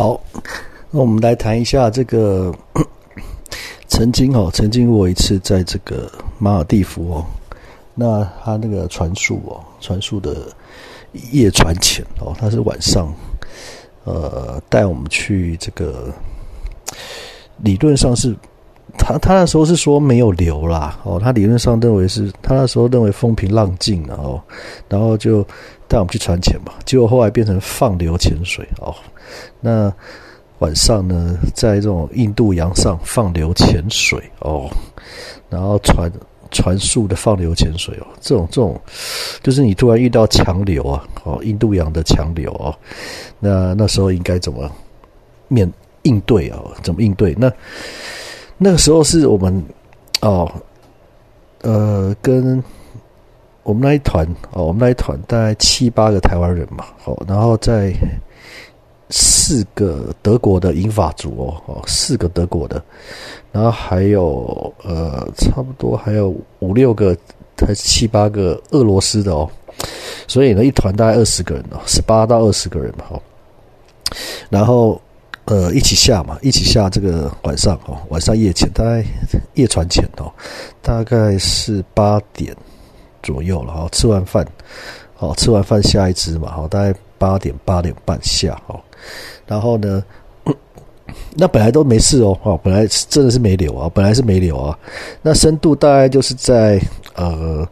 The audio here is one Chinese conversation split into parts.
好，那我们来谈一下这个曾经哦，曾经我一次在这个马尔蒂夫哦，那他那个船速哦，船速的夜船前哦，他是晚上呃带我们去这个，理论上是他他那时候是说没有流啦哦，他理论上认为是他那时候认为风平浪静了哦，然后就带我们去船潜嘛，结果后来变成放流潜水哦。那晚上呢，在这种印度洋上放流潜水哦，然后船船速的放流潜水哦，这种这种就是你突然遇到强流啊，哦，印度洋的强流哦，那那时候应该怎么面应对啊？怎么应对？那那个时候是我们哦，呃，跟我们那一团哦，我们那一团大概七八个台湾人嘛，哦，然后在。四个德国的英法族哦，哦，四个德国的，然后还有呃，差不多还有五六个，还是七八个俄罗斯的哦，所以呢，一团大概二十个人哦，十八到二十个人嘛，哦，然后呃，一起下嘛，一起下这个晚上哦，晚上夜潜，大概夜船潜哦，大概是八点左右了，哦，吃完饭，哦，吃完饭下一支嘛，哦，大概八点八点半下哦。然后呢，那本来都没事哦，哦，本来真的是没流啊，本来是没流啊。那深度大概就是在呃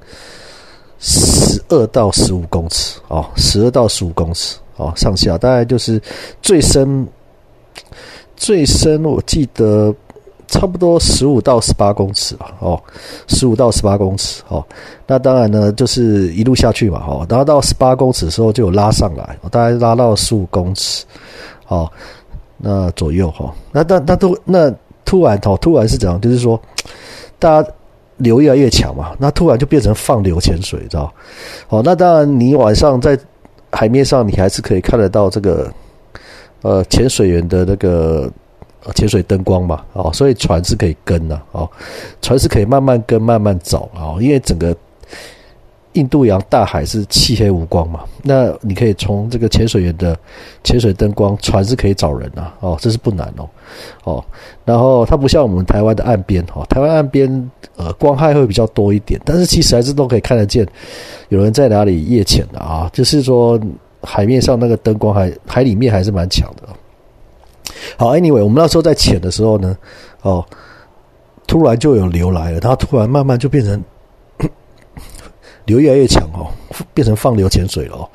十二到十五公尺哦，十二到十五公尺哦，上下大概就是最深最深，我记得差不多十五到十八公尺吧，哦，十五到十八公尺哦。那当然呢，就是一路下去嘛，哦，然后到十八公尺的时候就有拉上来，大概拉到十五公尺。哦，那左右哈，那那那都那突然哦，突然是怎样？就是说，大家流越来越强嘛，那突然就变成放流潜水，知道？哦，那当然，你晚上在海面上，你还是可以看得到这个呃潜水员的那个潜水灯光嘛，哦，所以船是可以跟的，哦，船是可以慢慢跟慢慢走啊，因为整个。印度洋大海是漆黑无光嘛？那你可以从这个潜水员的潜水灯光，船是可以找人啊。哦，这是不难哦。哦，然后它不像我们台湾的岸边哦，台湾岸边呃光害会比较多一点，但是其实还是都可以看得见有人在哪里夜潜的啊。就是说海面上那个灯光还海里面还是蛮强的。好，Anyway，我们那时候在潜的时候呢，哦，突然就有流来了，它突然慢慢就变成。流越来越强哦，变成放流潜水了哦，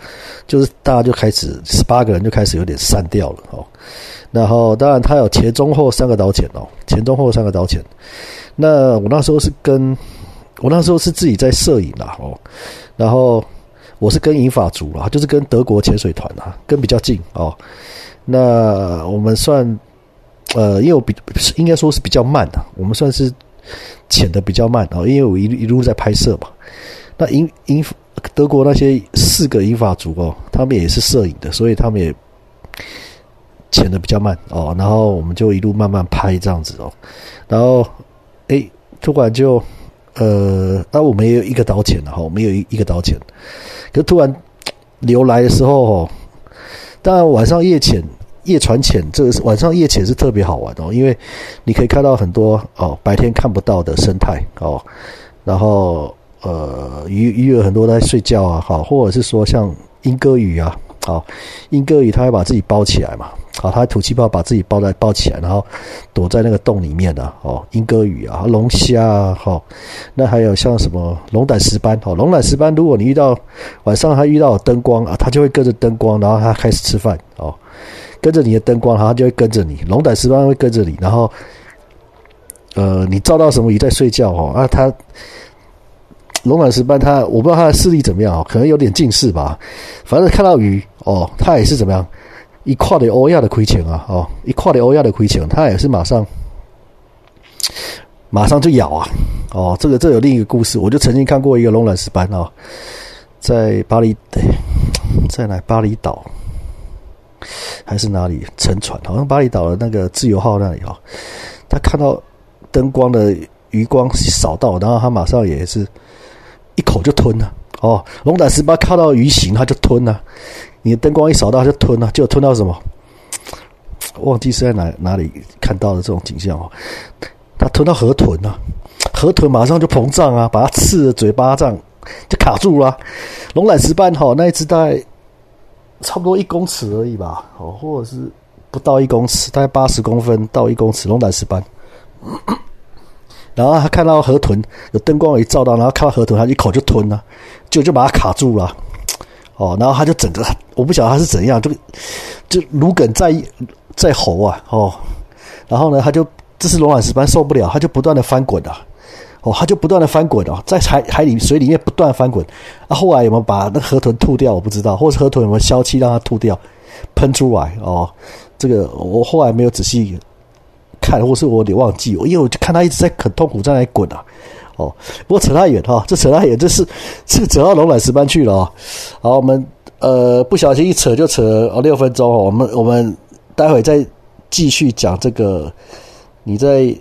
就是大家就开始十八个人就开始有点散掉了哦。然后当然他有前中后三个导潜哦，前中后三个导潜。那我那时候是跟我那时候是自己在摄影啦哦，然后我是跟银法族啦，就是跟德国潜水团啊，跟比较近哦。那我们算呃，因为我比应该说是比较慢的，我们算是潜的比较慢哦，因为我一一路在拍摄嘛。那英英德国那些四个英法族哦，他们也是摄影的，所以他们也潜的比较慢哦。然后我们就一路慢慢拍这样子哦。然后哎，突然就呃，那我们也有一个导潜的哈，我们有一一个导潜。可突然流来的时候哦，当然晚上夜潜、夜船潜，这个是晚上夜潜是特别好玩哦，因为你可以看到很多哦白天看不到的生态哦，然后。呃，鱼鱼有很多在睡觉啊，好，或者是说像莺歌鱼啊，好，莺歌鱼它会把自己包起来嘛，好，它吐气泡把自己包在包起来，然后躲在那个洞里面的哦，莺歌鱼啊，龙虾啊，好，那还有像什么龙胆石斑，哦，龙胆石斑，如果你遇到晚上它遇到灯光啊，它就会跟着灯光，然后它开始吃饭哦，跟着你的灯光，它就会跟着你，龙胆石斑会跟着你，然后呃，你照到什么鱼在睡觉哦，啊，它。龙胆石斑，它我不知道它的视力怎么样哦，可能有点近视吧。反正看到鱼哦，它也是怎么样，一跨的欧亚的亏钱啊，哦，一跨的欧亚的亏钱，他也是马上马上就咬啊，哦，这个这有另一个故事，我就曾经看过一个龙胆石斑哦，在巴黎对在哪巴厘岛还是哪里沉船，好像巴厘岛的那个自由号那里哦，他看到灯光的余光扫到，然后他马上也是。一口就吞了哦，龙胆石斑靠到鱼形，它就吞了。你的灯光一扫到，它就吞了，就吞到什么？忘记是在哪哪里看到的这种景象哦。它吞到河豚啊，河豚马上就膨胀啊，把它刺的嘴巴这样就卡住了。龙胆石斑哈，那一只大概差不多一公尺而已吧，哦，或者是不到一公尺，大概八十公分到一公尺。龙胆石斑，然后他看到河豚有灯光一照到，然后看到河豚，他一口就吞了，就就把它卡住了。哦，然后他就整个，我不晓得他是怎样，就就芦梗在在喉啊，哦，然后呢，他就这是龙卵石斑受不了，他就不断的翻滚啊，哦，他就不断的翻滚啊，在海海里水里面不断翻滚，啊，后来有没有把那河豚吐掉？我不知道，或者河豚有没有消气让它吐掉，喷出来哦，这个我后来没有仔细看，或是我有点忘记，因为我就看他一直在很痛苦在那里滚啊。哦，不过扯太远哈，这扯太远，这是这扯到龙卵石斑去了啊。好，我们呃不小心一扯就扯哦六分钟哦。我们我们待会再继续讲这个你在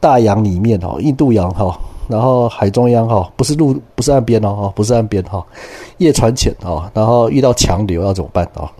大洋里面哦，印度洋哈，然后海中央哈，不是陆不是岸边哦，不是岸边哈，夜船浅哦，然后遇到强流要怎么办啊？